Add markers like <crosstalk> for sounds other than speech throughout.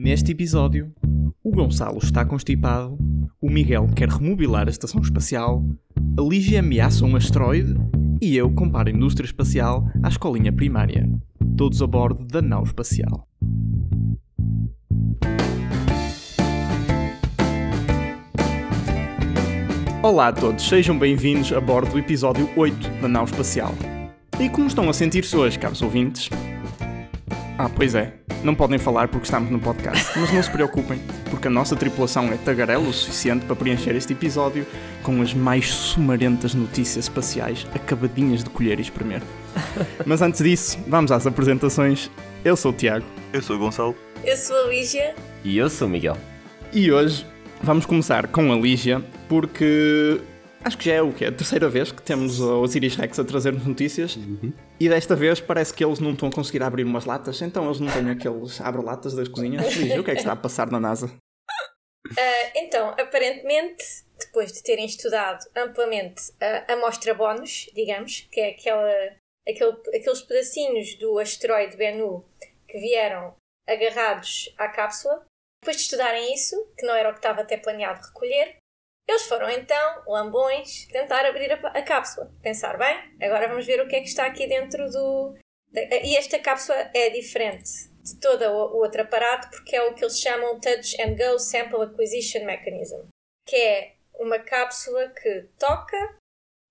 Neste episódio, o Gonçalo está constipado, o Miguel quer remobilar a estação espacial, a Lígia ameaça um asteroide e eu comparo a indústria espacial à escolinha primária. Todos a bordo da nau espacial. Olá a todos, sejam bem-vindos a bordo do episódio 8 da nau espacial. E como estão a sentir-se hoje, caros ouvintes? Ah, pois é, não podem falar porque estamos no podcast, mas não se preocupem, porque a nossa tripulação é tagarela o suficiente para preencher este episódio com as mais sumarentas notícias espaciais acabadinhas de colher e espremer. Mas antes disso, vamos às apresentações. Eu sou o Tiago. Eu sou o Gonçalo. Eu sou a Lígia. E eu sou o Miguel. E hoje vamos começar com a Lígia, porque acho que já é o que A terceira vez que temos o Osiris Rex a trazer-nos notícias. Uhum. E desta vez parece que eles não estão a conseguir abrir umas latas, então eles não têm aqueles abre-latas das cozinhas. <laughs> Lígia, o que é que está a passar na NASA? Uh, então, aparentemente, depois de terem estudado amplamente a amostra bónus, digamos, que é aquela, aquele, aqueles pedacinhos do asteroide Bennu que vieram agarrados à cápsula, depois de estudarem isso, que não era o que estava até planeado recolher, eles foram então, lambões, tentar abrir a, a, cápsula. Pensar, bem, agora vamos ver o que é que está aqui dentro do. E esta cápsula é diferente de todo o outro aparato porque é o que eles chamam Touch and Go Sample Acquisition Mechanism, que é uma cápsula que toca,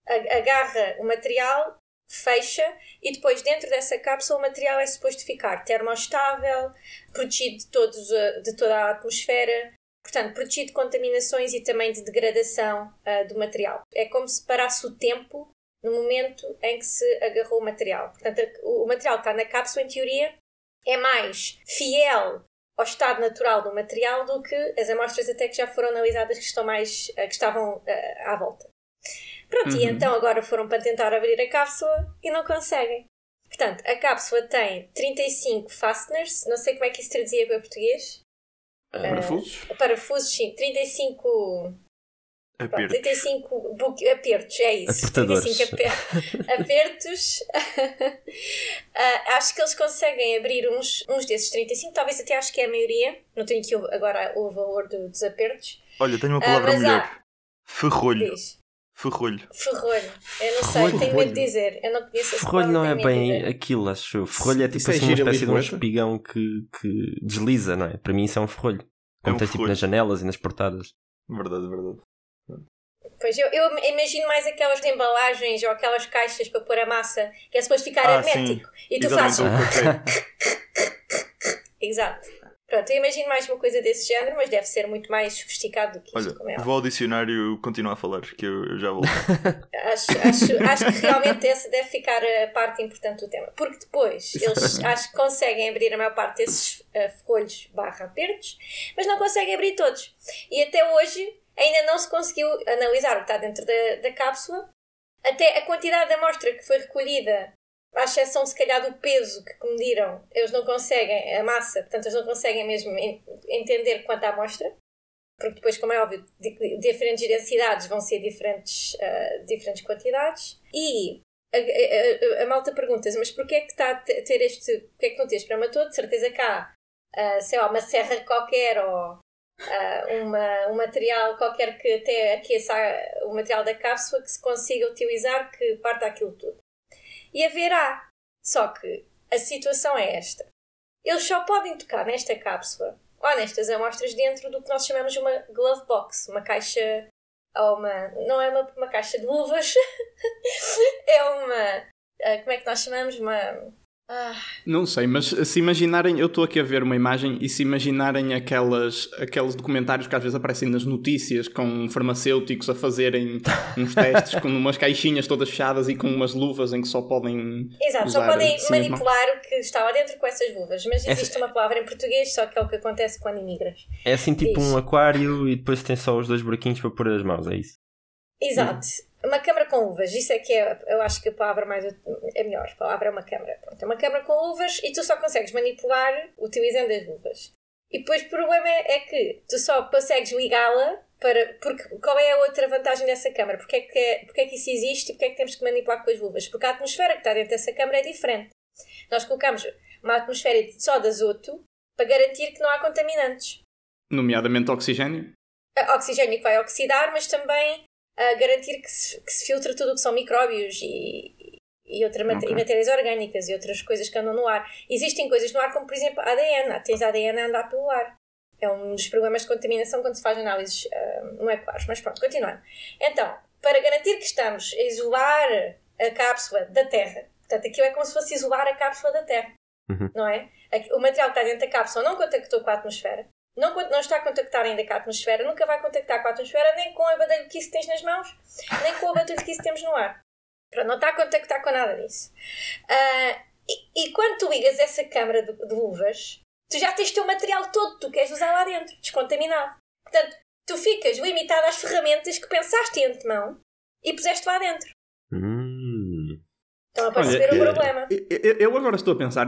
agarra o material, fecha e depois dentro dessa cápsula o material é suposto ficar termostável, protegido de, todos, de toda a atmosfera, portanto, protegido de contaminações e também de degradação uh, do material. É como se parasse o tempo no momento em que se agarrou o material. Portanto, o, material que está na cápsula, em teoria, é mais fiel ao estado natural do material do que as amostras até que já foram analisadas que, estão mais, uh, que estavam uh, à volta. Pronto, uhum. e então agora foram para tentar abrir a cápsula e não conseguem. Portanto, a cápsula tem 35 fasteners, não sei como é que isso traduzia para português. Parafusos? Uh, parafusos, sim. 35. Apertos. 35 bu- apertos, é isso. Apertadores. 35 aper- <laughs> apertos. uh, <laughs> acho que eles conseguem abrir uns, uns desses 35, talvez até acho que é a maioria. Não tenho aqui agora o valor do, dos apertos. Olha, tenho uma palavra mas melhor. há- Ferrolho. Diz. Ferrolho. Ferrolho. Eu não sei, Ferrolho. tenho medo de dizer. Eu não conheço esse Ferrolho não é de bem aquilo, acho. Ferrolho é tipo Isso é assim uma espécie de um espigão que, que desliza, não é? Para mim isso é um ferrolho. Como um tens tipo nas janelas e nas portadas. Verdade, verdade. Pois eu, eu imagino mais aquelas embalagens ou aquelas caixas para pôr a massa que é suposto ficar Ah, sim. hermético. E tu Exatamente, fazes. <laughs> Exato. Pronto, eu imagino mais uma coisa desse género, mas deve ser muito mais sofisticado do que isto, Olha, é vou ao dicionário continuar a falar, que eu, eu já vou. <laughs> <laughs> Acho, acho, acho que realmente essa deve ficar a parte importante do tema. Porque depois <laughs> eles acho que conseguem abrir a maior parte desses uh, folhos barra apertos, mas não conseguem abrir todos. E até hoje ainda não se conseguiu analisar o que está dentro da, da cápsula. Até a quantidade de amostra que foi recolhida, à exceção se calhar do peso que mediram, eles não conseguem, a massa, portanto eles não conseguem mesmo en- entender quanto à amostra porque depois, como é óbvio, di- diferentes densidades vão ser diferentes, ah, diferentes quantidades. E a, a- a- a malta pergunta mas porquê é que está a te- ter este. Porquê é que não tens todo? De certeza que há, ah, sei lá, uma serra qualquer ou ah, uma, um material qualquer que até aqueça o material da cápsula que se consiga utilizar que parta aquilo tudo. E haverá. Só que a situação é esta. Eles só podem tocar nesta cápsula ou nestas amostras dentro do que nós chamamos de uma glove box, uma caixa ou uma. não é uma, uma caixa de luvas, <laughs> é uma. ah, como é que nós chamamos? Uma. Ah, Não sei, mas se imaginarem, eu estou aqui a ver uma imagem e se imaginarem aquelas, aqueles documentários que às vezes aparecem nas notícias com farmacêuticos a fazerem uns testes com umas caixinhas todas fechadas e com umas luvas em que só podem. exato, só podem assim manipular o que está lá dentro com essas luvas, mas Essa- existe uma palavra em português, só que é o que acontece quando imigras. É assim tipo Diz. um aquário e depois tem só os dois buraquinhos para pôr as mãos, é isso? Exato. Uma câmara com luvas, isso é que é, eu acho que a palavra mais é melhor. A palavra é uma câmara. Pronto, é uma câmara com luvas e tu só consegues manipular utilizando as luvas. E depois o problema é que tu só consegues ligá-la para. Porque, qual é a outra vantagem dessa câmara? Porque é, que é, porque é que isso existe e porque é que temos que manipular com as luvas? Porque a atmosfera que está dentro dessa câmara é diferente. Nós colocamos uma atmosfera só de azoto para garantir que não há contaminantes. Nomeadamente oxigênio. Oxigênio que vai oxidar, mas também uh, garantir que se, que se filtra tudo o que são micróbios e, e, outra mat Ok. e matérias orgânicas e outras coisas que andam no ar. Existem coisas no ar como, por exemplo, ADN. Tens ADN a andar pelo ar. É um dos problemas de contaminação quando se faz análises uh, moleculares. Mas pronto, continuando. Então, para garantir que estamos a isolar a cápsula da Terra, portanto, aquilo é como se fosse isolar a cápsula da Terra, Uhum. não é? O material que está dentro da cápsula não contactou com a atmosfera, não, não está a contactar ainda com a atmosfera, nunca vai contactar com a atmosfera, nem com a badalhoquice que tens nas mãos, nem com a badalhoquice que temos no ar. Pronto, não está a contactar com nada disso. Ah, e, e quando tu ligas essa câmara de, de luvas, tu já tens o teu material todo que tu queres usar lá dentro, descontaminado. Portanto, tu ficas limitado às ferramentas que pensaste em antemão e puseste lá dentro. Hum. Estão a perceber o eh, problema. eu- eu, eu agora estou a pensar,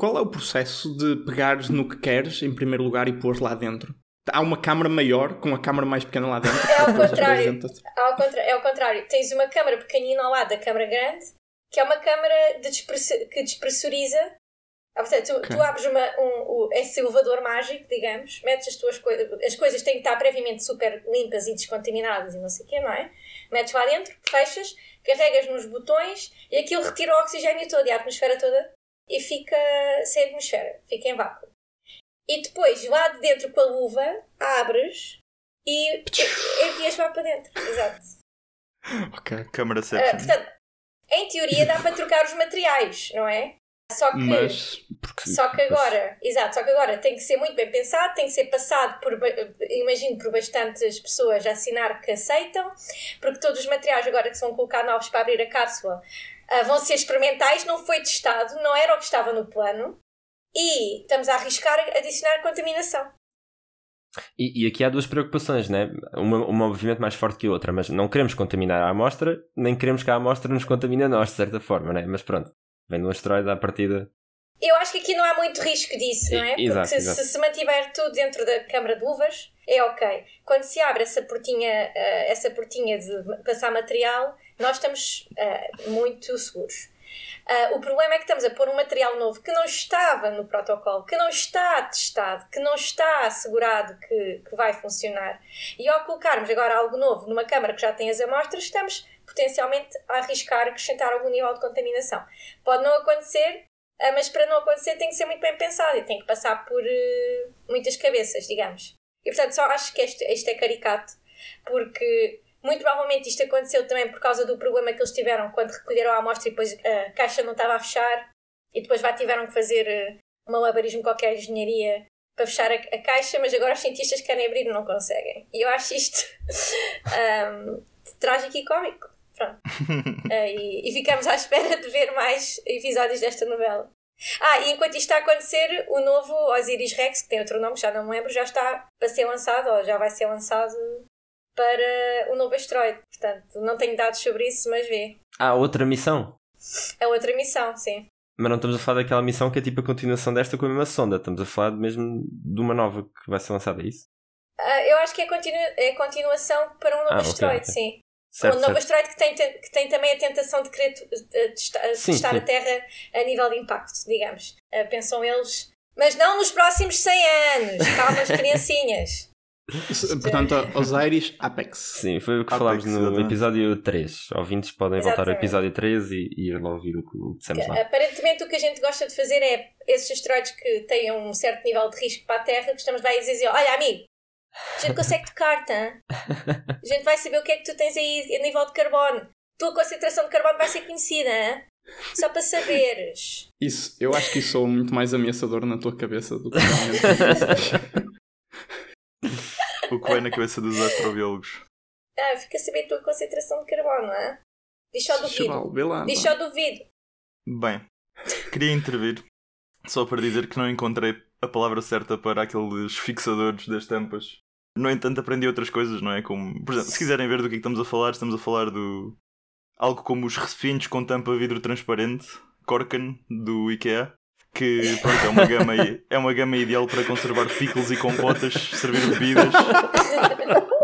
qual é o processo de pegares no que queres em primeiro lugar e pôr lá dentro? Há uma câmara maior com a câmara mais pequena lá dentro? É ao Depois contrário. apresenta-se. Ao contra- é ao contrário. Tens uma câmara pequenina ao lado da câmara grande, que é uma câmara que despressuriza. Ah, portanto, tu, Ok. tu abres uma, um, o- esse elevador mágico, digamos, metes as tuas coisas. As coisas têm que estar previamente super limpas e descontaminadas e não sei o quê, não é? Metes lá dentro, fechas, carregas nos botões e aquilo retira o oxigênio todo e a atmosfera toda e fica sem atmosfera, fica em vácuo. E depois, lá de dentro com a luva, abres e envias lá para dentro. Exato. Ok. Câmara Ah, 7. portanto, em teoria dá para trocar os materiais, não é? Só que, Mas Porque, só que agora, exato, só que agora tem que ser muito bem pensado, tem que ser passado por, imagino, por bastantes pessoas a assinar que aceitam, porque todos os materiais agora que se vão colocar novos para abrir a cápsula ah, vão ser experimentais, não foi testado, não era o que estava no plano, e estamos a arriscar adicionar contaminação. E, e aqui há duas preocupações, né? Uma, uma obviamente mais forte que a outra, mas não queremos contaminar a amostra, nem queremos que a amostra nos contamine a nós, de certa forma, né? Mas pronto, vem de um asteroide à partida. Eu acho que aqui não há muito risco disso, não é? E- exato, Porque se, exato. se se mantiver tudo dentro da câmara de luvas, é ok. Quando se abre essa portinha, eh, essa portinha de passar material, nós estamos eh, muito seguros. Ah, o problema é que estamos a pôr um material novo que não estava no protocolo, que não está testado, que não está assegurado que, que vai funcionar. E ao colocarmos agora algo novo numa câmara que já tem as amostras, estamos potencialmente a arriscar acrescentar algum nível de contaminação. Pode não acontecer, ah, mas para não acontecer tem que ser muito bem pensado e tem que passar por eh, muitas cabeças, digamos. E portanto só acho que este, este é caricato, porque muito provavelmente isto aconteceu também por causa do problema que eles tiveram quando recolheram a amostra e depois a caixa não estava a fechar e depois lá tiveram que fazer eh, um malabarismo qualquer de engenharia para fechar a, a caixa, mas agora os cientistas querem abrir e não conseguem. E eu acho isto ahm, <laughs> trágico e cómico. Pronto. Ah, <laughs> e, e ficamos à espera de ver mais episódios desta novela. Ah, e enquanto isto está a acontecer, o novo Osiris Rex, que tem outro nome, já não me lembro, já está para ser lançado, ou já vai ser lançado para o novo asteroide. Portanto, não tenho dados sobre isso, mas vê. Ah, outra missão. É outra missão, sim. Mas não estamos a falar daquela missão que é tipo a continuação desta com a mesma sonda. Estamos a falar mesmo de uma nova que vai ser lançada, é isso? Ah, eu acho que é, continu é continuação para um novo Ah, asteroide, ok. sim. Certo, um novo certo. asteroide que tem, te- que tem também a tentação de querer eh, testar a Terra a nível de impacto, digamos. Ah, pensam eles. Mas não nos próximos 100 anos. Calma, as <laughs> criancinhas. Portanto, Osiris Apex. Sim, foi o que Apex, falámos no exatamente. episódio 3. Ouvintes podem voltar ao Exatamente. episódio 3 e, e ir lá ouvir o que o que dissemos lá. Aparentemente, o que a gente gosta de fazer é esses asteroides que têm um certo nível de risco para a Terra, gostamos de lá e dizer: Olha, amigo, a gente consegue tocar-te, hã? <laughs> a gente vai saber o que é que tu tens aí a nível de carbono. Tua concentração de carbono vai ser conhecida, hã? só para saberes. Isso, eu acho que isso soa muito mais ameaçador na tua cabeça do que realmente. <laughs> O que vai na cabeça dos astrobiólogos. Ah, fica a saber a tua concentração de carbono, hã? Diz só duvido. Chaval, vê lá. Diz pá. só duvido. Bem, queria intervir só para dizer que não encontrei a palavra certa para aqueles fixadores das tampas. No entanto, aprendi outras coisas, não é? Como, por exemplo, se quiserem ver do que é que estamos a falar, estamos a falar do. algo como os recipientes com tampa vidro transparente, Korken, do IKEA. Que pronto, é uma gama, é uma gama ideal para conservar pickles e compotas, servir bebidas,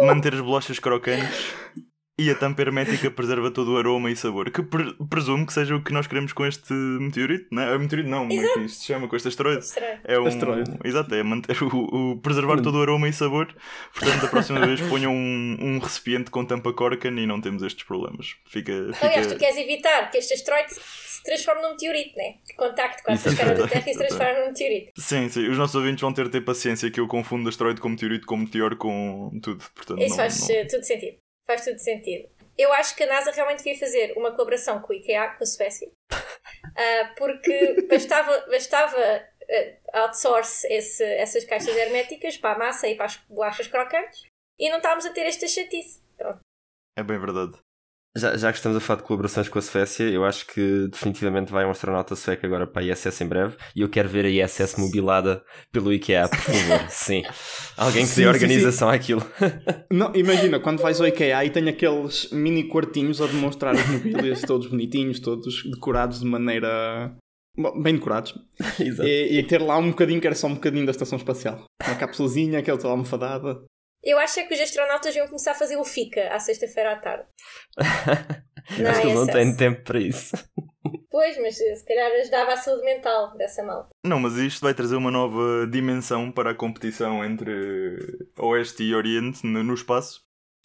manter as bolachas crocantes E a tampa hermética preserva todo o aroma e sabor, que pre presumo que seja o que nós queremos com este meteorito, não é? Meteorito não, como é que isto se chama? Com este asteroide. É um, Asteroide. Exato, é manter o, o- preservar todo o aroma e sabor. Portanto, da próxima vez <laughs> ponham um, um recipiente com tampa Corken e não temos estes problemas. Fica. Aliás, tu fica... queres evitar que este asteroide se transforme num meteorito, né? Que contacte com a atmosfera da. Terra e se transforme num meteorito. Sim, sim, os nossos ouvintes vão ter de ter paciência que eu confundo asteroide com meteorito com meteor com tudo. Portanto, Isso não, faz não- eh, tudo sentido. Faz tudo sentido. Eu acho que a NASA realmente devia fazer uma colaboração com o IKEA, com a Suécia, <laughs> Ah, porque bastava, bastava ah, outsource esse- essas caixas herméticas para a massa e para as bolachas crocantes e não estávamos a ter esta chatice. Pronto. É bem verdade. Já, já que estamos a falar de colaborações com a Suécia, eu acho que definitivamente vai um astronauta sueco agora para a ISS em breve e eu quero ver a ISS mobilada pelo IKEA, por favor. <laughs> Sim. Alguém que Sim, dê sim, organização àquilo. <laughs> Não, imagina, quando vais ao IKEA e tem aqueles mini quartinhos a demonstrar os mobílias, todos bonitinhos, todos decorados de maneira. bem decorados. <laughs> Exato. E, e ter lá um bocadinho que era só um bocadinho da estação espacial. Uma capsulazinha, aquela toda almofadada. Eu acho é que os astronautas iam começar a fazer o FICA à sexta-feira à tarde. <laughs> Não, acho que eles não ISS. têm tempo para isso. <laughs> Pois, mas eh, se calhar ajudava a saúde mental dessa malta. Não, mas isto vai trazer uma nova dimensão para a competição entre Oeste e Oriente no, espaço.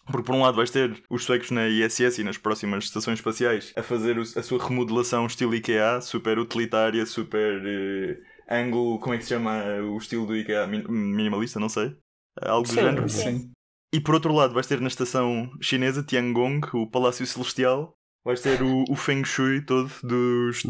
Porque por um lado vais ter os suecos na ISS e nas próximas estações espaciais a fazer a sua remodelação estilo IKEA, super utilitária, super eh, ângulo, como é que se chama o estilo do IKEA? Min- Minimalista, não sei. Algo do Sim, género. sim. E por outro lado, vais ter na estação chinesa Tiangong, o Palácio Celestial, vais ter o, o Feng Shui todo dos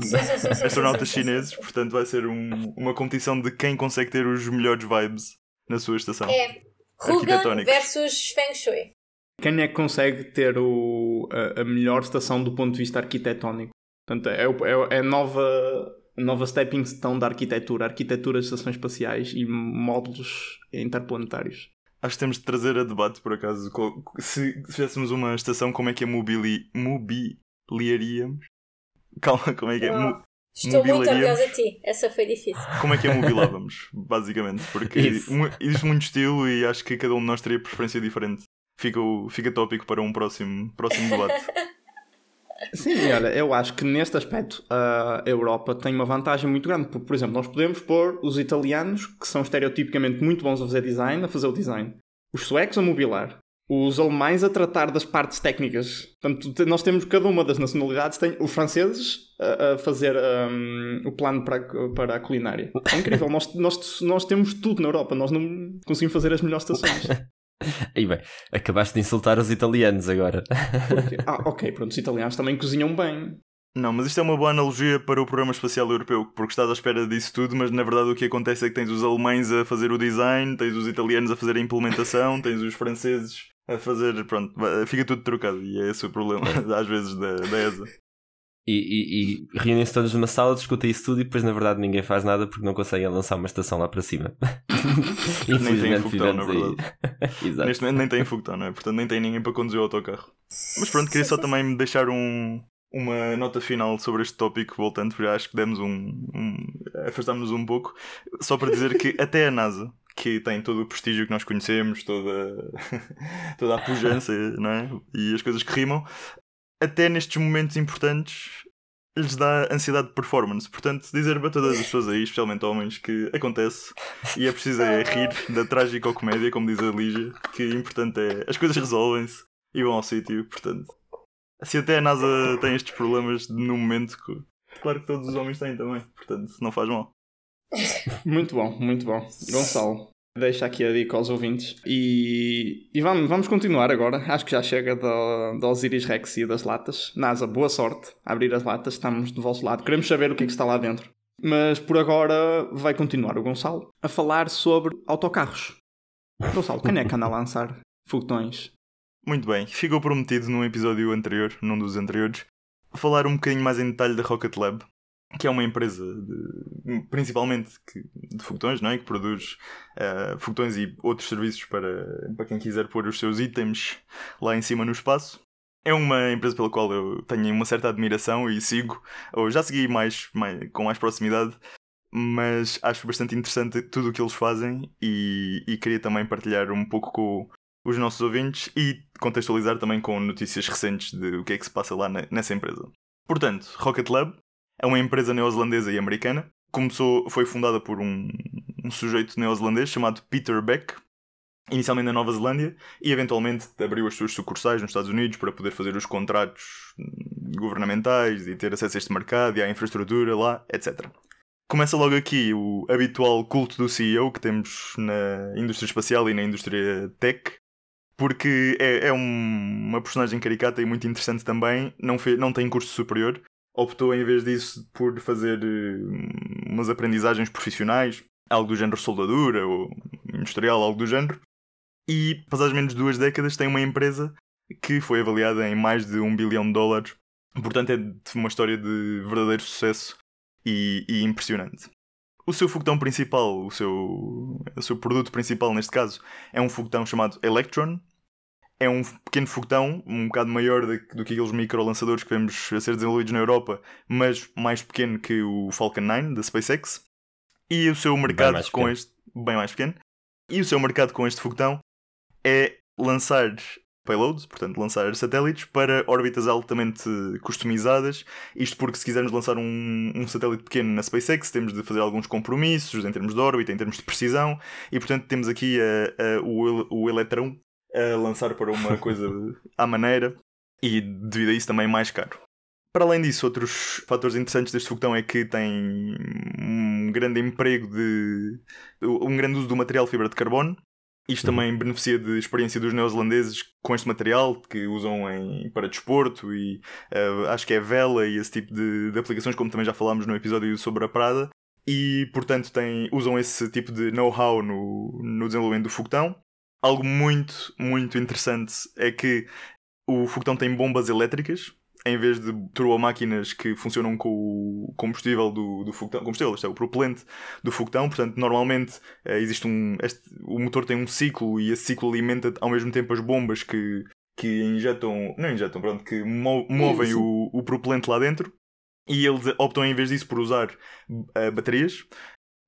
astronautas chineses, portanto vai ser um- uma competição de quem consegue ter os melhores vibes na sua estação. É Rugan versus Feng Shui. Quem é que consegue ter o, a, a melhor estação do ponto de vista arquitetónico? Portanto, é, é, é a nova, nova stepping stone da arquitetura, arquitetura de estações espaciais e módulos interplanetários. Acho que temos de trazer a debate, por acaso, se se fizéssemos uma estação, como é que a mobili mobiliaríamos? <laughs> Calma, como é que é? Mo-. Estou muito orgulhosa de ti. Essa foi difícil. como é que a mobilávamos, <laughs> basicamente? Porque existe muito estilo e acho que cada um de nós teria preferência diferente. Fica, o- fica tópico para um próximo, próximo debate. <laughs> Sim, olha, eu acho que neste aspecto a Europa tem uma vantagem muito grande. Porque, por exemplo, nós podemos pôr os italianos, que são estereotipicamente muito bons a fazer design, a fazer o design. Os suecos a mobilar. Os alemães a tratar das partes técnicas. Portanto, nós temos cada uma das nacionalidades. Tem os franceses a, fazer hum, o plano para, para a culinária. É incrível. nós, nós, nós temos tudo na Europa. Nós não conseguimos fazer as melhores estações. <laughs> Aí bem, acabaste de insultar os italianos agora. Porque- <laughs> ah, ok. Pronto, os italianos também cozinham bem. Não, mas isto é uma boa analogia para o Programa Espacial Europeu, porque estás à espera disso tudo, mas na verdade o que acontece é que tens os alemães a fazer o design, tens os italianos a fazer a implementação, <laughs> tens os franceses a fazer. Pronto, fica tudo trocado e é esse o problema, às vezes, da, da ESA. E, e, e reúnem-se todos numa sala, discutem isso tudo e depois na verdade ninguém faz nada porque não conseguem lançar uma estação lá para cima. <laughs> Infelizmente foguetão, na vivemos aí. <laughs> Exato. Neste momento nem tem foguetão, não é? Portanto, nem tem ninguém para conduzir o autocarro. Mas pronto, queria só também deixar um, uma nota final sobre este tópico, voltando, porque acho que demos um. um afastámos-nos um pouco, só para dizer que <laughs> até a NASA, que tem todo o prestígio que nós conhecemos, toda, toda a pujança, não é? E as coisas que rimam, até nestes momentos importantes lhes dá ansiedade de performance. Portanto, dizer para todas as pessoas aí, especialmente homens, que acontece e é preciso é rir da trágica comédia, como diz a Lígia, que o importante é as coisas resolvem-se e vão ao sítio. Portanto, se até a NASA tem estes problemas no momento, claro que todos os homens têm também. Portanto, não faz mal. Muito bom, muito bom. Gonçalo, deixa aqui a dica aos ouvintes. E, e vamos, vamos continuar agora. Acho que já chega do Osiris Rex e das latas. NASA, boa sorte abrir as latas. Estamos do vosso lado. Queremos saber o que é que está lá dentro. Mas por agora vai continuar o Gonçalo a falar sobre autocarros. Gonçalo, quem é que anda a lançar foguetões? Muito bem, ficou prometido num episódio anterior, num dos anteriores, falar um bocadinho mais em detalhe da Rocket Lab, que é uma empresa de, principalmente que- de foguetões, não é? que produz eh, foguetões e outros serviços para, para quem quiser pôr os seus itens lá em cima no espaço. É uma empresa pela qual eu tenho uma certa admiração e sigo, ou já segui mais, mais- com mais proximidade, mas acho bastante interessante tudo o que eles fazem e, e queria também partilhar um pouco com, os nossos ouvintes e contextualizar também com notícias recentes de o que é que se passa lá nessa empresa. Portanto, Rocket Lab é uma empresa neozelandesa e americana. Começou, foi fundada por um, um sujeito neozelandês chamado Peter Beck, inicialmente na Nova Zelândia, e eventualmente abriu as suas sucursais nos Estados Unidos para poder fazer os contratos governamentais e ter acesso a este mercado e à infraestrutura lá, etc. Começa logo aqui o habitual culto do CEO que temos na indústria espacial e na indústria tech, porque é, é um, uma personagem caricata e muito interessante também, não, fez, não tem curso superior, optou em vez disso por fazer uh, umas aprendizagens profissionais, algo do género soldadura ou industrial, algo do género, e passadas menos de duas décadas tem uma empresa que foi avaliada em mais de um bilhão de dólares, portanto é uma história de verdadeiro sucesso e, e impressionante. O seu foguetão principal, o seu, o seu produto principal neste caso, é um foguetão chamado Electron, é um pequeno foguetão, um bocado maior do, do que aqueles micro-lançadores que vemos a ser desenvolvidos na Europa, mas mais pequeno que o Falcon 9 da SpaceX. E o seu mercado com pequeno. este. bem mais pequeno. E o seu mercado com este foguetão é lançar payloads, portanto, lançar satélites para órbitas altamente customizadas. Isto porque, se quisermos lançar um, um, satélite pequeno na SpaceX, temos de fazer alguns compromissos em termos de órbita, em termos de precisão, e portanto, temos aqui a, a, o, o Eletrão a lançar para uma <laughs> coisa à maneira e devido a isso também mais caro. Para além disso, outros fatores interessantes deste foguetão é que tem um grande emprego de. um grande uso do material fibra de carbono. Isto uhum. também beneficia de experiência dos neozelandeses com este material que usam em, para desporto e uh, acho que é vela e esse tipo de, de, aplicações, como também já falámos no episódio sobre a Prada. E portanto tem, usam esse tipo de know-how no, no desenvolvimento do foguetão algo muito, muito interessante é que o foguetão tem bombas elétricas em vez de turbomáquinas que funcionam com o combustível do, do foguetão, combustível, isto é, o propelente do foguetão, portanto, normalmente é, existe um, este, o motor tem um ciclo e esse ciclo alimenta ao mesmo tempo as bombas que, que injetam, não injetam, pronto, que mo movem o, o propelente lá dentro. E eles optam em vez disso por usar uh, baterias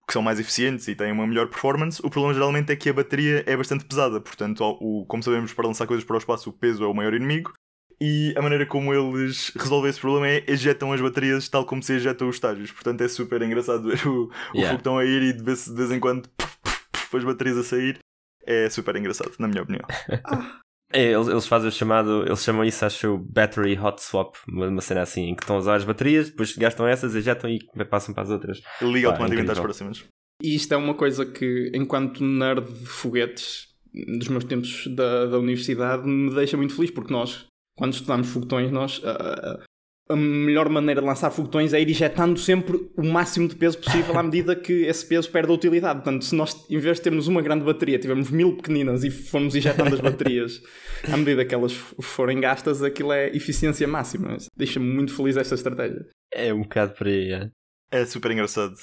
que são mais eficientes e têm uma melhor performance. O problema geralmente é que a bateria é bastante pesada, portanto, o, como sabemos, para lançar coisas para o espaço, o peso é o maior inimigo. E a maneira como eles resolvem esse problema é ejetam as baterias tal como se ejetam os estágios. Portanto, é super engraçado ver o, yeah. o foguetão a ir e de vez, de vez em quando puf, puf, puf, as baterias a sair. É super engraçado, na minha opinião. É, <laughs> eles, eles fazem o chamado, eles chamam isso, acho, battery hot swap, uma, uma cena assim, em que estão a usar as baterias, depois gastam essas, ejetam e passam para as outras. Liga automaticamente às próximas. E isto é uma coisa que, enquanto nerd de foguetes, dos meus tempos da, da universidade, me deixa muito feliz, porque nós, quando estudamos foguetões, nós uh, a melhor maneira de lançar foguetões é ir injetando sempre o máximo de peso possível à <laughs> medida que esse peso perde a utilidade. Portanto, se nós, em vez de termos uma grande bateria, tivermos mil pequeninas e formos injetando as baterias <laughs> à medida que elas forem gastas, aquilo é eficiência máxima. Deixa-me muito feliz esta estratégia. É um bocado por aí, é. É super engraçado.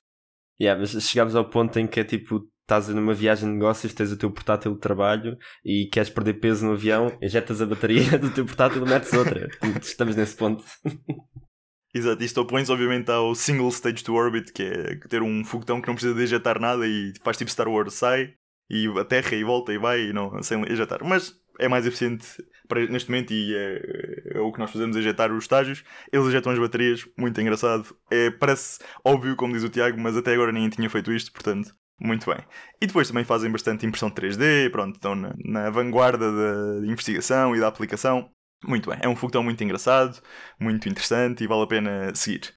Yeah, mas chegámos ao ponto em que é tipo, estás numa viagem de negócios, tens o teu portátil de trabalho e queres perder peso no avião, injetas a bateria <laughs> do teu portátil e metes outra. Estamos nesse ponto. <laughs> Exato, isto opõe obviamente ao single stage to orbit, que é ter um foguetão que não precisa de injetar nada e faz tipo Star Wars, sai e aterra e volta e vai e não, sem injetar. Mas é mais eficiente para, neste momento e é, é, o que nós fazemos, injetar os estágios. Eles injetam as baterias, muito engraçado. É, parece óbvio, como diz o Tiago, mas até agora ninguém tinha feito isto, portanto muito bem. E depois também fazem bastante impressão 3D, pronto, estão na, na vanguarda da investigação e da aplicação. Muito bem. É um foguetão muito engraçado, muito interessante e vale a pena seguir.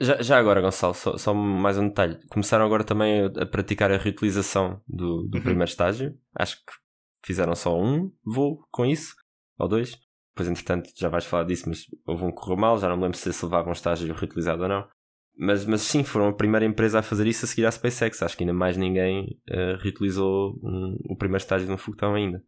Já, já agora, Gonçalo, só, só, mais um detalhe. Começaram agora também a, a praticar a reutilização do, do uhum. primeiro estágio. Acho que fizeram só um voo com isso, ou dois. Depois, entretanto, já vais falar disso, mas houve um que correu mal. Já não me lembro se se levava um estágio reutilizado ou não. Mas, mas sim, foram a primeira empresa a fazer isso a seguir à SpaceX. Acho que ainda mais ninguém uh, reutilizou um, o primeiro estágio de um foguetão ainda.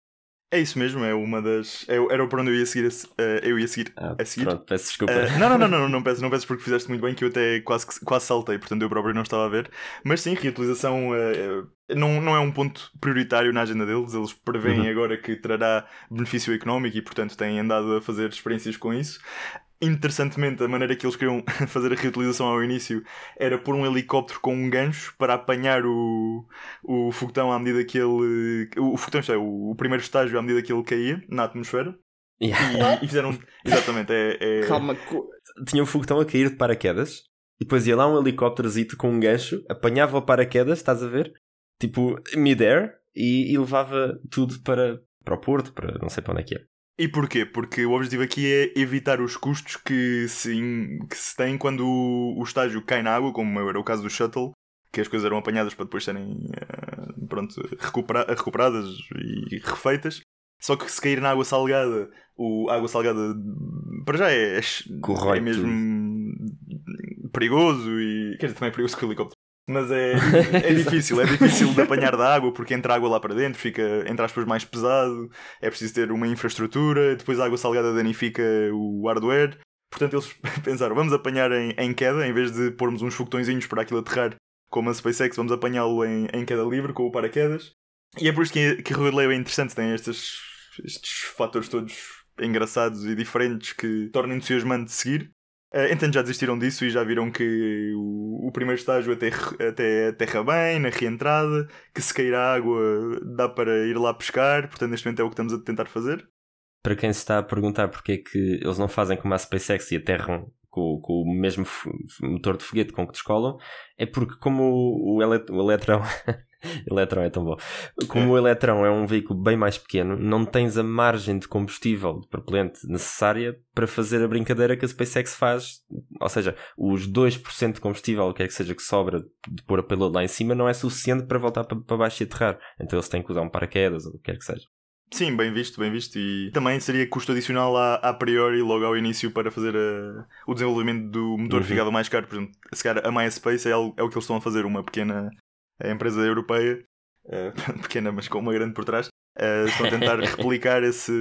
É isso mesmo, é uma das. É, era para onde eu ia seguir. A, uh, eu ia seguir ah, a seguir. Pronto, peço desculpa. Uh, não, não, não, não, não, peço, não peço porque fizeste muito bem, que eu até quase, quase saltei, portanto eu próprio não estava a ver. Mas sim, reutilização uh, não, não é um ponto prioritário na agenda deles. Eles preveem uhum. agora que trará benefício económico e, portanto, têm andado a fazer experiências com isso. Interessantemente, a maneira que eles queriam <laughs> fazer a reutilização ao início era pôr um helicóptero com um gancho para apanhar o, o foguetão à medida que ele. O foguetão, isto é, o, o primeiro estágio à medida que ele caía na atmosfera. Yeah. E, e fizeram. Exatamente, é. é- Calma, co- Tinha um foguetão a cair de paraquedas e depois ia lá um helicópterozito com um gancho, apanhava o paraquedas, estás a ver? Tipo, mid-air e, e levava tudo para, para o Porto, para não sei para onde é que é. E porquê? Porque o objetivo aqui é evitar os custos que se, que se tem quando o, estágio cai na água, como era o caso do shuttle, que as coisas eram apanhadas para depois serem eh, pronto, recupera- recuperadas e refeitas. Só que se cair na água salgada, o a água salgada para já é, é, é mesmo perigoso e. Quer dizer, também é perigoso com o helicóptero. Mas é, <laughs> é difícil, é difícil de apanhar da água porque entra água lá para dentro, fica, entre aspas, mais pesado, é preciso ter uma infraestrutura, depois a água salgada danifica o hardware. Portanto, eles <laughs> pensaram, vamos apanhar em, em queda, em vez de pormos uns foguetõezinhos para aquilo aterrar como a SpaceX, vamos apanhá-lo em, em queda livre com o paraquedas. E é por isso que, que Relay é interessante, tem estes, estes fatores todos engraçados e diferentes que tornam entusiasmante de seguir. Uh, então já desistiram disso e já viram que o, o primeiro estágio até, até aterra bem, na reentrada, que se cair a água dá para ir lá pescar, portanto neste momento é o que estamos a tentar fazer. Para quem se está a perguntar porque é que eles não fazem como a SpaceX e aterram com, com o mesmo motor de foguete com que descolam, é porque como o, o Eletrão <laughs> Eletrão é tão bom. Como o Eletrão é um veículo bem mais pequeno, não tens a margem de combustível de propelente necessária para fazer a brincadeira que a SpaceX faz. Ou seja, os 2% de combustível, o que é que seja que sobra de pôr a payload lá em cima, não é suficiente para voltar para, para baixo e aterrar. Então eles têm que usar um paraquedas ou o que quer que seja. Sim, bem visto, bem visto. E também seria custo adicional a, a priori, logo ao início, para fazer a- o desenvolvimento do motor Uhum. ficava mais caro. Por exemplo, se calhar a MySpace é, algo- é o que eles estão a fazer, uma pequena eh, empresa europeia, eh, <laughs> pequena, mas com uma grande por trás, eh, estão a tentar <laughs> replicar esse,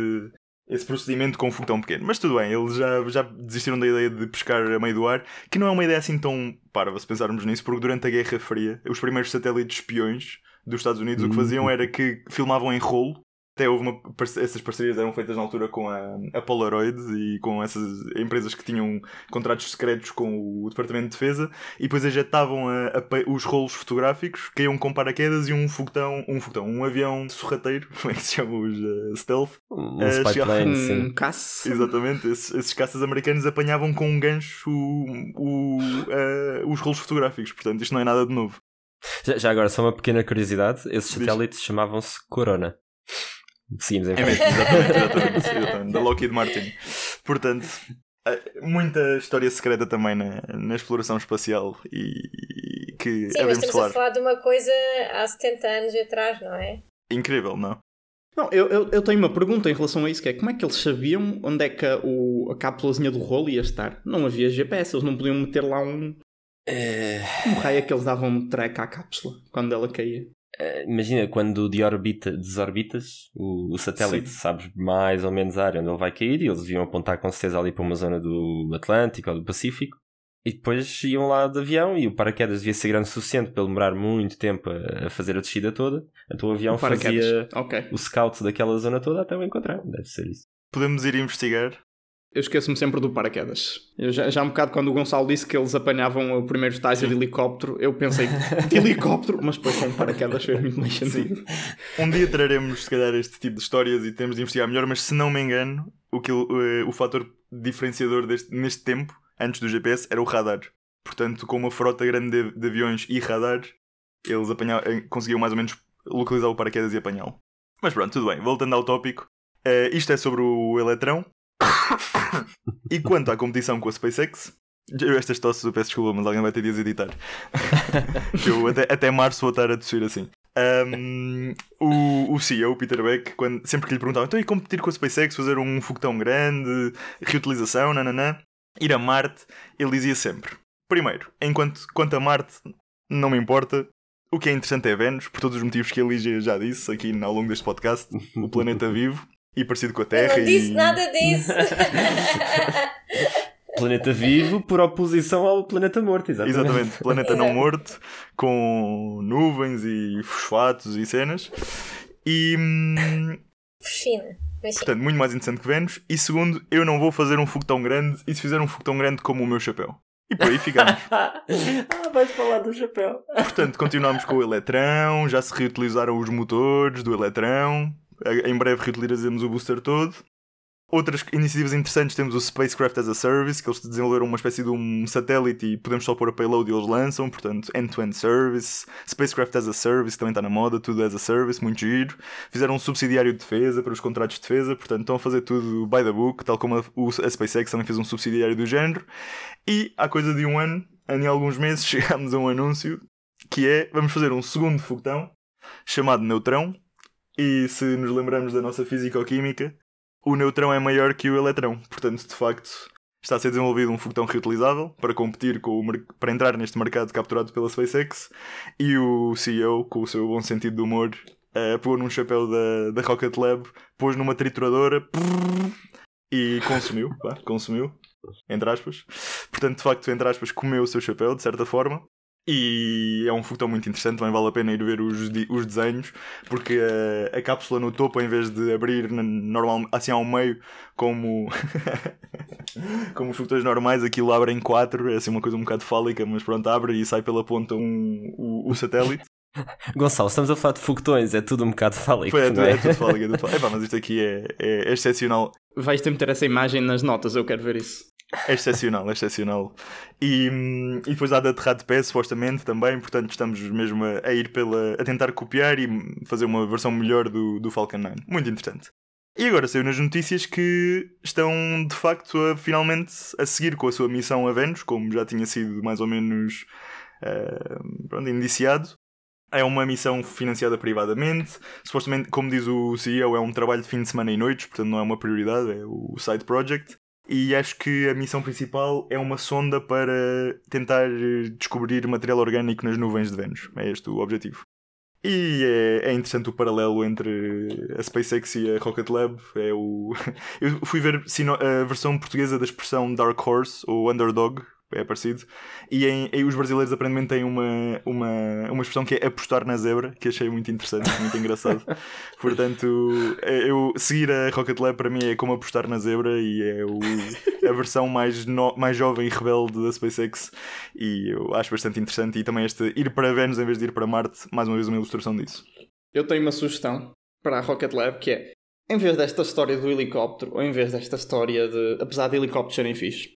esse procedimento com um fogo tão pequeno. Mas tudo bem, eles já, já desistiram da ideia de pescar a meio do ar, que não é uma ideia assim tão parva, se pensarmos nisso, porque durante a Guerra Fria, os primeiros satélites espiões dos Estados Unidos o que Uhum. faziam era que filmavam em rolo até houve uma, essas parcerias eram feitas na altura com a, a Polaroid e com essas empresas que tinham contratos secretos com o Departamento de Defesa e depois ejetavam a- a os rolos fotográficos, caíam com paraquedas e um foguetão, um foguetão, um avião sorrateiro, <laughs> como é que se chama os eh, stealth? Um Eh, spy chega- plane, Um sim. caça. Exatamente, esses, esses caças americanos apanhavam com um gancho o- o, eh, os rolos fotográficos, portanto isto não é nada de novo. Já, já agora, só uma pequena curiosidade: esses satélites chamavam-se Corona. Seguimos em É mesmo, exatamente, exatamente, <laughs> exatamente, da Lockheed Martin. Portanto, eh, muita história secreta também na, na exploração espacial e que Sim, mas estamos falar. a falar de uma coisa há 70 anos atrás, não é? Incrível, não? Não, eu, eu, eu tenho uma pergunta em relação a isso, que é como é que eles sabiam onde é que a, o, a cápsulazinha do rolo ia estar? Não havia GPS, eles não podiam meter lá um, Eh, um raio que eles davam um track à cápsula quando ela caía. Eh, imagina quando de orbita, desorbitas o, o satélite, Sim. sabes mais ou menos a área onde ele vai cair e eles deviam apontar com certeza ali para uma zona do Atlântico ou do Pacífico. E depois iam lá de avião e o paraquedas devia ser grande o suficiente para demorar muito tempo a, a fazer a descida toda. Então o avião O fazia Ok. o scout daquela zona toda até o encontrar. Deve ser isso. Podemos ir investigar. Eu esqueço-me sempre do paraquedas. Eu já, já um bocado quando o Gonçalo disse que eles apanhavam o primeiro estágio de helicóptero, eu pensei de <laughs> helicóptero, mas depois com paraquedas fez muito mais sentido. Um dia traremos, se calhar, este tipo de histórias e temos de investigar melhor, mas se não me engano, o, que, eh, o fator diferenciador deste, neste tempo, antes do GPS, era o radar. Portanto, com uma frota grande de, de aviões e radar, eles apanha- eh, conseguiam mais ou menos localizar o paraquedas e apanhá-lo. Mas pronto, tudo bem. Voltando ao tópico, eh, isto é sobre o Eletrão. E quanto à competição com a SpaceX, eu estas tosses eu peço desculpa, mas alguém vai ter de as editar. <laughs> eu até, até março vou estar a tossir assim. Um, o, o CEO, o Peter Beck, quando, sempre que lhe perguntavam então e competir com a SpaceX, fazer um foguetão grande, reutilização, nananã, ir a Marte, ele dizia sempre: primeiro, enquanto quanto a Marte não me importa, o que é interessante é Vênus, por todos os motivos que ele já disse aqui ao longo deste podcast, o planeta vivo e parecido com a Eu Terra. não disse e... nada disso. <laughs> Planeta vivo por oposição ao planeta morto, exatamente. Exatamente, planeta não Exato. <laughs> morto, com nuvens e fosfatos e cenas. E, hum, Fina. Portanto, muito mais interessante que Vênus. E segundo, eu não vou fazer um fogo tão grande e se fizer um fogo tão grande como o meu chapéu. E por aí ficamos. <laughs> ah, vais falar do chapéu. Portanto, continuamos com o Eletrão, já se reutilizaram os motores do Eletrão. Em breve reutilizaremos o booster todo. Outras iniciativas interessantes temos o Spacecraft as a Service, que eles desenvolveram uma espécie de um satélite e podemos só pôr a payload e eles lançam, portanto, end-to-end service. Spacecraft as a Service também está na moda, tudo as a service, muito giro. Fizeram um subsidiário de defesa para os contratos de defesa, portanto, estão a fazer tudo by the book, tal como a, a SpaceX também fez um subsidiário do género. E há coisa de um ano, em alguns meses, <laughs> chegámos a um anúncio que é: vamos fazer um segundo foguetão chamado Neutrão. E se nos lembramos da nossa físico-química, o neutrão é maior que o eletrão. Portanto, de facto, está a ser desenvolvido um foguetão reutilizável para competir com o para entrar neste mercado capturado pela SpaceX. E o CEO, com o seu bom sentido de humor, uh, pôs num chapéu da, da Rocket Lab, pôs numa trituradora e consumiu, pá, consumiu, entre aspas. Portanto, de facto, entre aspas, comeu o seu chapéu, de certa forma. E é um foguetão muito interessante, também vale a pena ir ver os, os desenhos, porque a, a cápsula no topo, em vez de abrir normal, assim ao meio, como, <laughs> como os foguetões normais, aquilo abre em quatro, é assim uma coisa um bocado fálica, mas pronto, abre e sai pela ponta um, o, o satélite. <laughs> Gonçalo, estamos a falar de foguetões, é tudo um bocado fálico. É, é? é tudo fálico, é tudo fálico. Epá, mas isto aqui é, é, é excepcional. Vais ter meter essa imagem nas notas, eu quero ver isso. É excepcional, é excepcional. E, e depois há de aterrar de pé, supostamente, também, portanto estamos mesmo a, a, ir pela. a tentar copiar e fazer uma versão melhor do, do Falcon 9. Muito interessante. E agora saiu nas notícias que estão de facto a finalmente a seguir com a sua missão a Vênus, como já tinha sido mais ou menos uh, pronto, indiciado. É uma missão financiada privadamente. Supostamente, como diz o CEO, é um trabalho de fim de semana e noites, portanto não é uma prioridade, é o side project e acho que a missão principal é uma sonda para tentar descobrir material orgânico nas nuvens de Vênus. É este o objetivo. E é, é, interessante o paralelo entre a SpaceX e a Rocket Lab. É o... <laughs> Eu fui ver a versão portuguesa da expressão Dark Horse ou Underdog, é parecido. E em, em, os brasileiros aparentemente têm uma, uma, uma expressão que é apostar na zebra, que achei muito interessante, muito engraçado. <laughs> Portanto, é, eu seguir a Rocket Lab para mim é como apostar na zebra e é o, a versão mais, no, mais jovem e rebelde da SpaceX. E eu acho bastante interessante. E também este ir para Vênus em vez de ir para Marte, mais uma vez uma ilustração disso. Eu tenho uma sugestão para a Rocket Lab que é em vez desta história do helicóptero, ou em vez desta história de. Apesar de helicópteros serem fixe,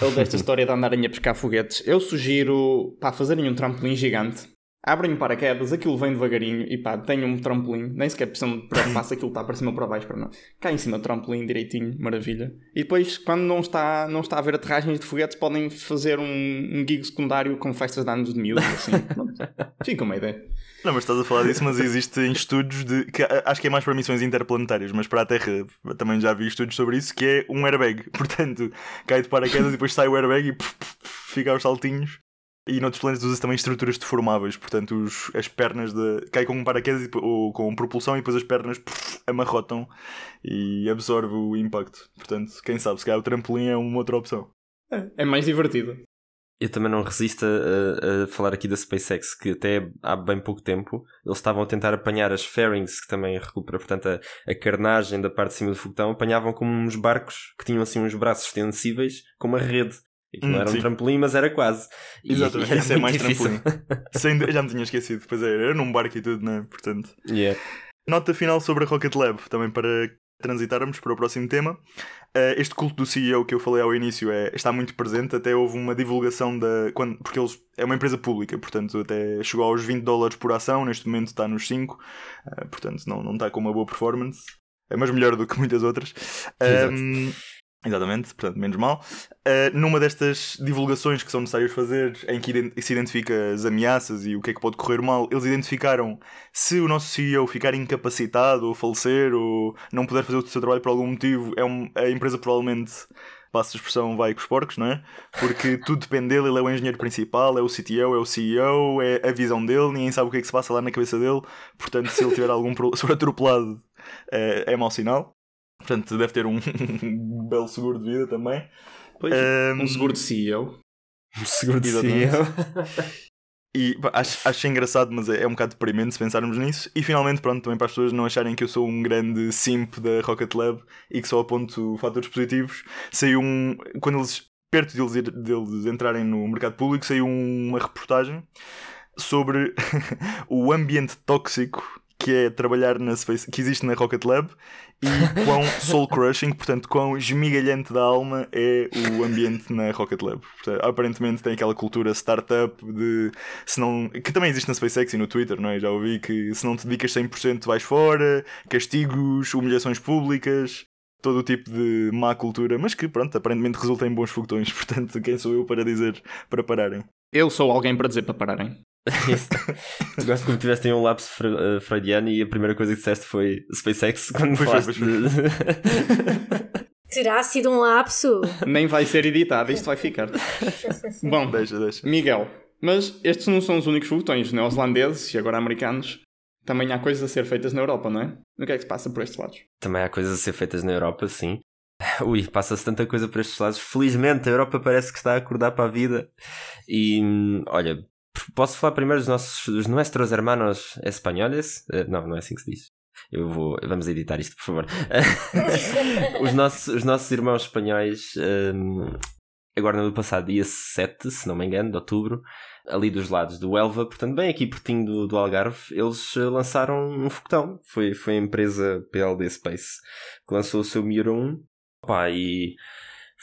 ou desta <laughs> história de andarem a pescar foguetes, eu sugiro pá, fazerem um trampolim gigante. Abrem paraquedas, aquilo vem devagarinho e pá, tenham um trampolim, nem sequer precisam de se aquilo está para cima ou para baixo, para não. Cá em cima do trampolim direitinho, maravilha. E depois, quando não está, não está a haver aterragens de foguetes, podem fazer um, um gig secundário com festas de anos de miúdos, assim. <laughs> Fica uma ideia. Não, mas estás a falar disso, mas existem estudos de. Que acho que é mais para missões interplanetárias, mas para a Terra também já vi estudos sobre isso, que é um airbag. <laughs> Portanto, cai de paraquedas e depois sai o airbag e puf, puf, fica aos saltinhos. E noutros planetas usa também estruturas deformáveis, portanto os, as pernas de. cai com um paraquedas ou com propulsão e depois as pernas puf, amarrotam e absorve o impacto. Portanto, quem sabe, se calhar o trampolim é uma outra opção. É, é mais divertido eu também não resisto a, a, falar aqui da SpaceX, que até há bem pouco tempo eles estavam a tentar apanhar as fairings, que também recupera, portanto, a, a carnagem da parte de cima do foguetão, apanhavam como uns barcos que tinham assim uns braços extensíveis com uma rede. E que hum, não era sim. um trampolim, mas era quase. Exatamente, isso é mais difícil. trampolim. <laughs> Sem, já me tinha esquecido, pois é, era num barco e tudo, né? Portanto. Yeah. Nota final sobre a Rocket Lab, também para transitarmos para o próximo tema. Uh, este culto do CEO que eu falei ao início é, está muito presente, até houve uma divulgação da. Quando, porque eles é uma empresa pública, portanto até chegou aos 20 dólares por ação, neste momento está nos 5, uh, eh, portanto não, não está com uma boa performance, é mas melhor do que muitas outras. Um, Exatamente, portanto, menos mal. Uh, numa destas divulgações que são necessárias fazer, em que se identifica as ameaças e o que é que pode correr mal, eles identificaram se o nosso CEO ficar incapacitado ou falecer ou não puder fazer o seu trabalho por algum motivo, é um, a empresa provavelmente, passa a expressão, vai com os porcos, não é? Porque tudo depende dele, ele é o engenheiro principal, é o CTO, é o CEO, é a visão dele, ninguém sabe o que é que se passa lá na cabeça dele, portanto, se ele tiver algum sobre <laughs> atropelado, é, é mau sinal. Portanto, deve ter <laughs> um, belo seguro de vida também. Pois, um, um seguro de CEO. Um seguro de CEO. <laughs> E pá, acho, acho engraçado, mas é, é um bocado deprimente se pensarmos nisso. E finalmente, pronto, também para as pessoas não acharem que eu sou um grande simp da Rocket Lab e que só aponto fatores positivos, saiu um. Quando eles, perto deles, deles entrarem no mercado público, saiu uma reportagem sobre <laughs> o ambiente tóxico que é trabalhar na Space, que existe na Rocket Lab e quão <laughs> soul crushing, portanto, quão esmigalhante da alma é o ambiente na Rocket Lab. Portanto, aparentemente tem aquela cultura startup de se não, que também existe na SpaceX e no Twitter, não é? Já ouvi que se não te dedicas 100% vais fora, castigos, humilhações públicas, todo o tipo de má cultura, mas que pronto, aparentemente resulta em bons foguetões, <laughs> portanto, quem sou eu para dizer para pararem? Eu sou alguém para dizer para pararem. <laughs> Isso. Gosto como tiveste um lapso fre- eh, freudiano e a primeira coisa que disseste foi SpaceX <laughs> quando Pois falaste foi. <laughs> Terá sido um lapso? Nem vai ser editado, isto vai ficar. Bom, Deixa, deixa. Miguel, mas estes não são os únicos foguetões neozelandeses e agora americanos. Também há coisas a ser feitas na Europa, não é? O que é que se passa por estes lados? Também há coisas a ser feitas na Europa, sim. Ui, passa-se tanta coisa por estes lados. Felizmente a Europa parece que está a acordar para a vida. E hum, olha, posso falar primeiro dos nossos dos nuestros hermanos espanhóis? Eh, Não, não é assim que se diz. Eu vou, vamos editar isto, por favor. <laughs> os, nossos, os nossos irmãos espanhóis, hum, agora no passado dia 7, se não me engano, de outubro, ali dos lados do Elva, portanto, bem aqui pertinho do, do Algarve, eles eh, lançaram um foguetão. Foi, foi a empresa PLD Space que lançou o seu Miura 1. Pá, e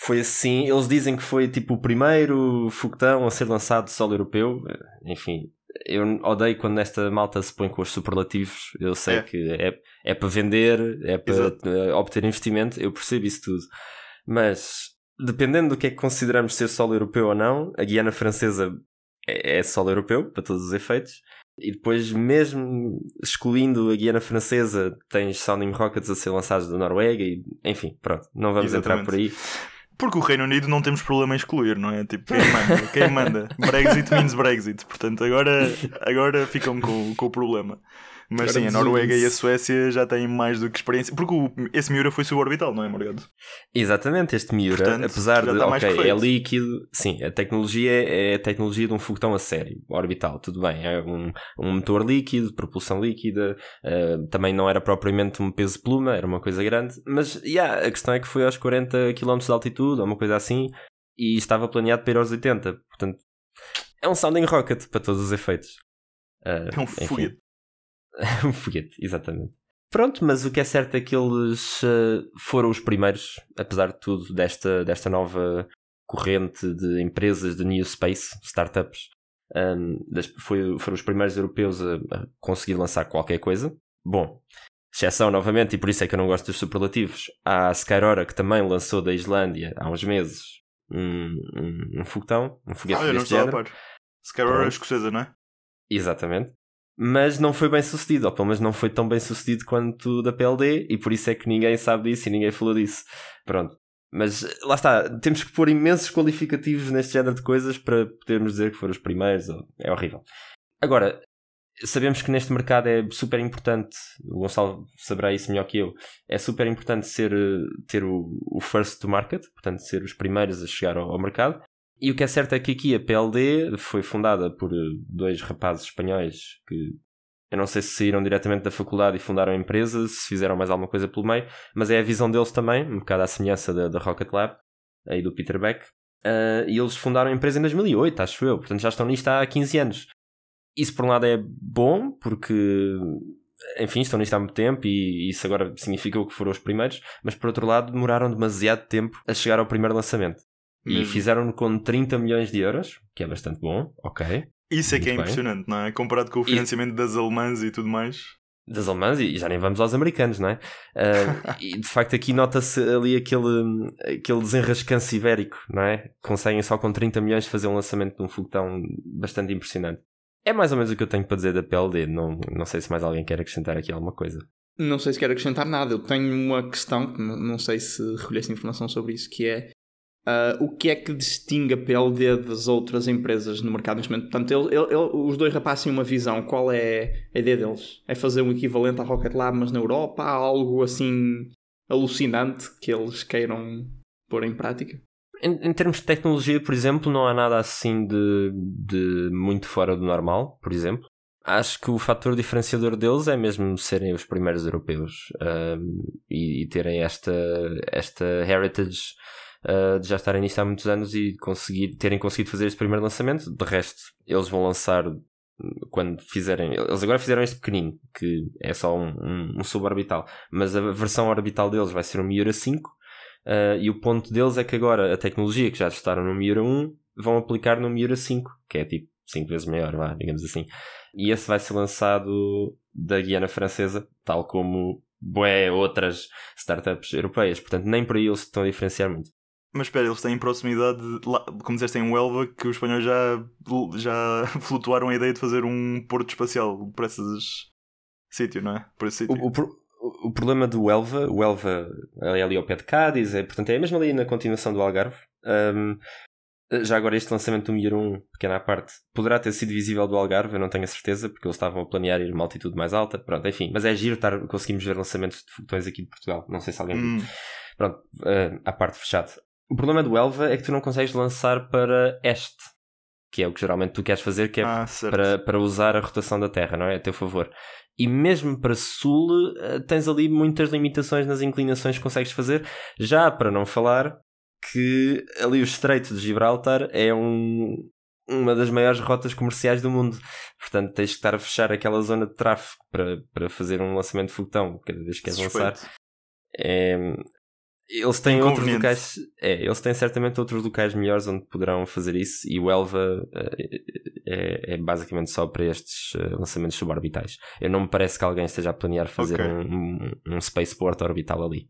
foi assim. Eles dizem que foi tipo o primeiro foguetão a ser lançado de solo europeu. Enfim, eu odeio quando esta malta se põe com os superlativos. Eu sei É. que é, é para vender, é para Exato. eh, obter investimento, eu percebo isso tudo. Mas dependendo do que é que consideramos ser solo europeu ou não, a Guiana Francesa é, é solo europeu, para todos os efeitos. E depois, mesmo excluindo a Guiana Francesa, tens Sounding Rockets a ser lançados da Noruega e, enfim, pronto, não vamos entrar por aí. Porque o Reino Unido não temos problema em excluir, não é? Tipo, quem manda? Quem manda? Brexit means Brexit. Portanto, agora, agora ficam com, com o problema. Mas sim, a Noruega e a. Suécia já têm mais do que experiência. Porque o- esse Miura foi suborbital, não é, Morgado? Exatamente, este Miura, Portanto, apesar de, mais ok, é líquido, sim, a tecnologia é a tecnologia de um foguetão a sério, orbital, tudo bem, é um, um motor líquido, propulsão líquida, eh, também não era propriamente um peso de pluma, era uma coisa grande, mas, yeah, a questão é que foi aos 40 km de altitude, ou uma coisa assim, e estava planeado para ir aos 80, portanto, é um sounding rocket, para todos os efeitos. Eh, É um foguete. <laughs> um foguete, exatamente. Pronto, mas o que é certo é que eles eh, foram os primeiros, apesar de tudo, desta, desta nova corrente de empresas de New Space, startups. Um, das- foi, foram os primeiros europeus a, a conseguir lançar qualquer coisa. Bom, exceção novamente, e por isso é que eu não gosto dos superlativos, há a Skyrora que também lançou da Islândia há uns meses um, um, um foguetão, um foguete não deste género. era Pronto. escocesa, não é? Exatamente. Mas não foi bem sucedido, ou pelo menos não foi tão bem sucedido quanto da PLD, e por isso é que ninguém sabe disso e ninguém falou disso. Pronto. Mas lá está, temos que pôr imensos qualificativos neste género de coisas para podermos dizer que foram os primeiros. ou- É horrível. Agora, sabemos que neste mercado é super importante, o Gonçalo saberá isso melhor que eu, é super importante ser, eh, ter o, o first to market, portanto, ser os primeiros a chegar ao, ao mercado. E o que é certo é que aqui a PLD foi fundada por eh, dois rapazes espanhóis que eu não sei se saíram diretamente da faculdade e fundaram a empresa, se fizeram mais alguma coisa pelo meio, mas é a visão deles também, um bocado à semelhança da, da Rocket Lab, aí do Peter Beck. Ah, e eles fundaram a empresa em 2008, acho eu, portanto já estão nisto há 15 anos. Isso por um lado é bom, porque enfim, estão nisto há muito tempo e isso agora significa que foram os primeiros, mas por outro lado demoraram demasiado tempo a chegar ao primeiro lançamento. E Mesmo. fizeram com 30 milhões de euros, que é bastante bom, ok. Isso é que é bem. impressionante, não é? Comparado com o E- financiamento das alemãs e tudo mais. Das alemãs, e já nem vamos aos americanos, não é? Ah, <laughs> e de facto aqui nota-se ali aquele, aquele desenrascanço ibérico, não é? Conseguem só com 30 milhões fazer um lançamento de um foguetão bastante impressionante. É mais ou menos o que eu tenho para dizer da PLD, não, não sei se mais alguém quer acrescentar aqui alguma coisa. Não sei se quero acrescentar nada. Eu tenho uma questão, não sei se recolhesse informação sobre isso, que é ah, o que é que distingue a PLD das outras empresas no mercado neste momento? Portanto, ele- ele- ele- os dois rapazes têm uma visão. Qual é a ideia deles? É fazer um equivalente à Rocket Lab, mas na Europa? Há algo assim alucinante que eles queiram pôr em prática? Em, em, termos de tecnologia, por exemplo, não há nada assim de, de muito fora do normal, por exemplo. Acho que o fator diferenciador deles é mesmo serem os primeiros europeus um, e, e, terem esta, esta heritage uh, de já estarem nisto há muitos anos e conseguir, terem conseguido fazer este primeiro lançamento. De resto, eles vão lançar quando fizerem. Eles agora fizeram este pequenino, que é só um, um, um suborbital, mas a versão orbital deles vai ser um Miura 5. Uh, e o ponto deles é que agora a tecnologia que já testaram no Miura 1 vão aplicar no Miura 5, que é tipo 5 vezes maior, vá, digamos assim. E esse vai ser lançado da Guiana Francesa, tal como bué outras startups europeias. Portanto, nem por aí eles estão a diferenciar muito. Mas espera, eles têm proximidade, como disseste em Huelva, que os espanhóis já, já <laughs> flutuaram a ideia de fazer um porto espacial por esses sítio, não é? Por esse sítio. O, o, o, problema do Huelva, o Huelva é ali ao pé de Cádiz, é, portanto é mesmo ali na continuação do Algarve. Um, já agora este lançamento do Mir 1, pequena à parte, poderá ter sido visível do Algarve, eu não tenho a certeza, porque eles estavam a planear ir uma altitude mais alta. Pronto, enfim, mas é giro estar, conseguimos ver lançamentos de foguetões aqui de Portugal. Não sei se alguém hum. Pronto, uh, à parte fechada. O problema do Elva é que tu não consegues lançar para este, que é o que geralmente tu queres fazer, que é ah, para, para usar a rotação da Terra, não é? A teu favor. E mesmo para Sul, uh, tens ali muitas limitações nas inclinações que consegues fazer, já para não falar que ali o Estreito de Gibraltar é um, uma das maiores rotas comerciais do mundo. Portanto, tens que estar a fechar aquela zona de tráfego para, para fazer um lançamento de foguetão cada vez que queres lançar. É, eles têm outros locais, é, eles têm certamente outros locais melhores onde poderão fazer isso e o Elva é, é, é basicamente só para estes eh, lançamentos suborbitais. Eu não me parece que alguém esteja a planear fazer okay. um, um, um spaceport orbital ali.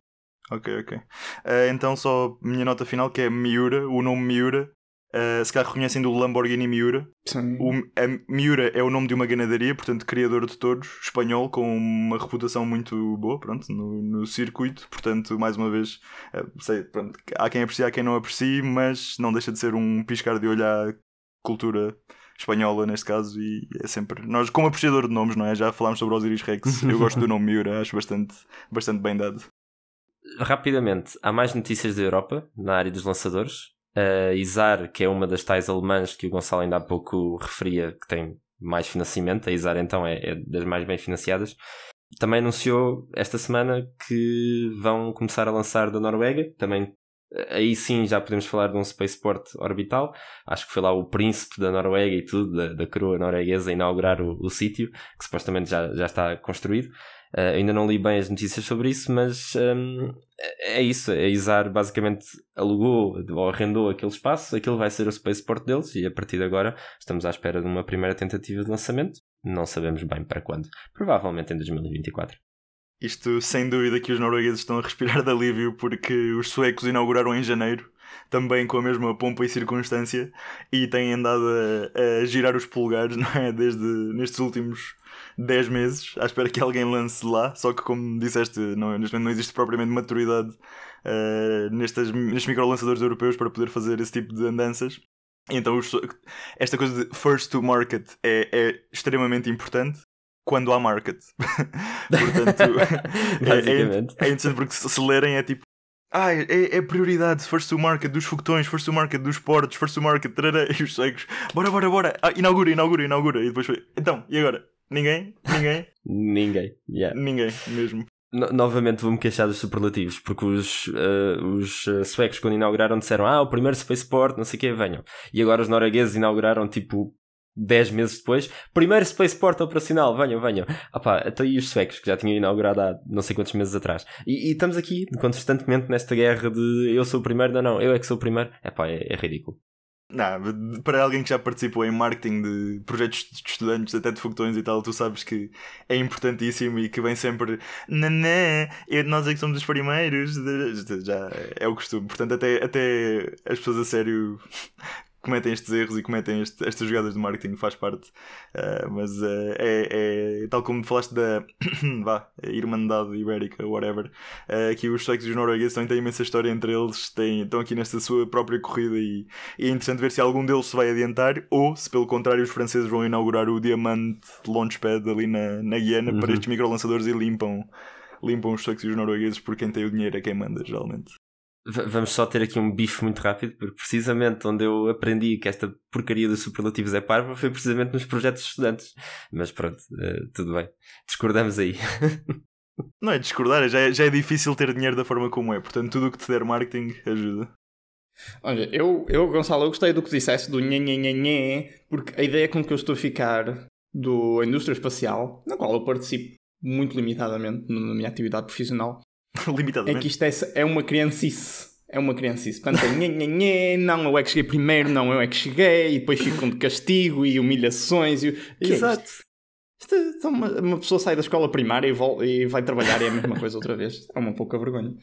Ok, ok. Uh, então só minha nota final que é Miura, o nome Miura. Uh, se calhar reconhecem do Lamborghini Miura. Sim. O, a Miura é o nome de uma ganadaria, portanto, criador de todos, espanhol, com uma reputação muito boa, pronto, no, no circuito. Portanto, mais uma vez, uh, sei, pronto, há quem aprecie, há quem não aprecie, mas não deixa de ser um piscar de olho à cultura espanhola neste caso e é sempre nós como apreciador de nomes não é já falámos sobre Osiris Rex eu gosto do nome Miura acho bastante bastante bem dado rapidamente, há mais notícias da Europa na área dos lançadores. A Izar, que é uma das tais alemãs que o Gonçalo ainda há pouco referia, que tem mais financiamento, a Izar então é, é das mais bem financiadas, também anunciou esta semana que vão começar a lançar da Noruega, também aí sim já podemos falar de um spaceport orbital. Acho que foi lá o príncipe da Noruega e tudo, da, da coroa norueguesa, inaugurar o, o sítio, que supostamente já, já está construído. Uh, ainda não li bem as notícias sobre isso, mas um, é isso. A ISAR basicamente alugou ou arrendou aquele espaço, aquilo vai ser o spaceport deles e a partir de agora estamos à espera de uma primeira tentativa de lançamento. Não sabemos bem para quando. Provavelmente em 2024. Isto sem dúvida que os noruegueses estão a respirar de alívio porque os suecos inauguraram em janeiro, também com a mesma pompa e circunstância, e têm andado a, a girar os polegares, <laughs> não é? Desde nestes últimos 10 meses à espera que alguém lance lá. Só que, como disseste, não, não existe propriamente maturidade uh, nestes, nestes microlançadores europeus para poder fazer esse tipo de andanças. Então, esta coisa de first to market é, é extremamente importante quando há market. <laughs> Portanto, <laughs> é, é, é, interessante porque se, se lerem é tipo. Ah, é, é prioridade, first to market dos foguetões, first to market dos portos, first to market, tarará, <laughs> e os cegos, bora, bora, bora, ah, inaugura, inaugura, inaugura, e depois foi, então, e agora? Ninguém? Ninguém? Ninguém, yeah. Ninguém, mesmo. No, novamente vou-me queixar dos superlativos, porque os, uh, os uh, suecos, quando inauguraram, disseram: Ah, o primeiro Spaceport, não sei o que, venham. E agora os noruegueses inauguraram tipo 10 meses depois: Primeiro Spaceport operacional, venham, venham. Ah pá, até aí os suecos, que já tinham inaugurado há não sei quantos meses atrás. E, e, estamos aqui constantemente nesta guerra de eu sou o primeiro, não, não, eu é que sou o primeiro. Epá, é, é ridículo. Não, para alguém que já participou em marketing de projetos de estudantes, até de foguetões e tal, tu sabes que é importantíssimo e que vem sempre nanã, eu, nós é que somos os primeiros, já é o costume. Portanto, até, até as pessoas a sério cometem estes erros e cometem este, estas jogadas de marketing, faz parte. Uh, mas uh, é, é, tal como falaste da <coughs> vá, Irmandade Ibérica, whatever, uh, que os suecos e os noruegueses também têm imensa história entre eles, têm, estão aqui nesta sua própria corrida e, e, é interessante ver se algum deles se vai adiantar ou se pelo contrário os franceses vão inaugurar o Diamante Launchpad ali na, na Guiana uhum. para estes microlançadores e limpam, limpam os suecos e os noruegueses por quem tem o dinheiro é quem manda, geralmente. Vamos só ter aqui um bife muito rápido, porque precisamente onde eu aprendi que esta porcaria dos superlativos é parva foi precisamente nos projetos de estudantes. Mas pronto, uh, tudo bem. Discordamos aí. <laughs> Não é discordar, já é, já é difícil ter dinheiro da forma como é, portanto tudo o que te der marketing ajuda. Olha, eu, eu Gonçalo, eu gostei do que disseste do nhê porque a ideia com que eu estou a ficar do indústria espacial, na qual eu participo muito limitadamente na minha atividade profissional, <laughs> limitadamente. é que isto é, é uma criancice. É uma criancice. Portanto, é nhê, nhê, nhê, não, eu é que cheguei primeiro, não, eu é que cheguei, e depois ficam de castigo e humilhações. E... Exato. Isto, isto é uma, uma, pessoa sai da escola primária e, vol e vai trabalhar e é a mesma coisa outra vez. É uma pouca vergonha.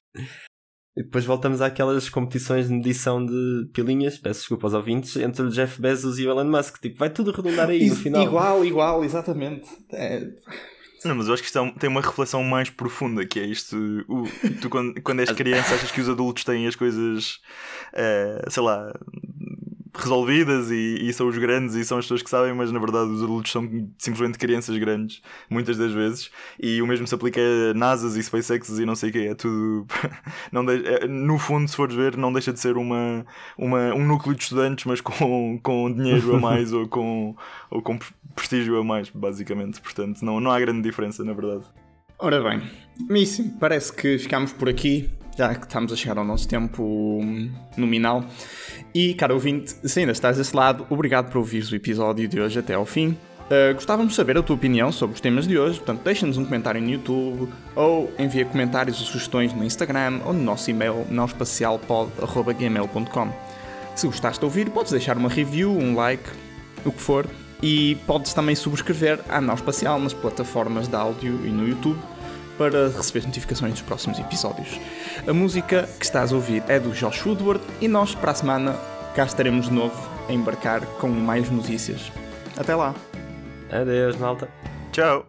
E depois voltamos àquelas competições de medição de pilinhas, peço desculpa aos ouvintes, entre o Jeff Bezos e o Elon Musk. Tipo, vai tudo redundar aí no final. Igual, igual, exatamente. É... Não, mas eu acho que isto é tem uma reflexão mais profunda, que é isto. O, tu, quando, quando és criança, achas que os adultos têm as coisas, uh, sei lá, resolvidas e, e, são os grandes e são as pessoas que sabem, mas na verdade os adultos são simplesmente crianças grandes, muitas das vezes. E o mesmo se aplica a NASAs e SpaceX e não sei o que, é tudo. <laughs> não de... É, no fundo, se fores ver, não deixa de ser uma, uma, um núcleo de estudantes, mas com, com dinheiro a mais ou, com, ou com prestígio a mais, basicamente. Portanto, não, não há grande diferença, na verdade. Ora bem, Míssimo, parece que ficámos por aqui já que estamos a chegar ao nosso tempo nominal. E, caro ouvinte, se ainda estás desse lado, obrigado por ouvires o episódio de hoje até ao fim. Uh, gostávamos de saber a tua opinião sobre os temas de hoje, portanto, deixa-nos um comentário no YouTube ou envia comentários ou sugestões no Instagram ou no nosso e-mail naoespacialpod.gmail.com. Se gostaste de ouvir, podes deixar uma review, um like, o que for, e podes também subscrever a Nau Espacial nas plataformas de áudio e no YouTube para receber notificações dos próximos episódios. A música que estás a ouvir é do Josh Woodward e nós, para a semana, cá estaremos de novo a embarcar com mais notícias. Até lá! Adeus, malta! Tchau!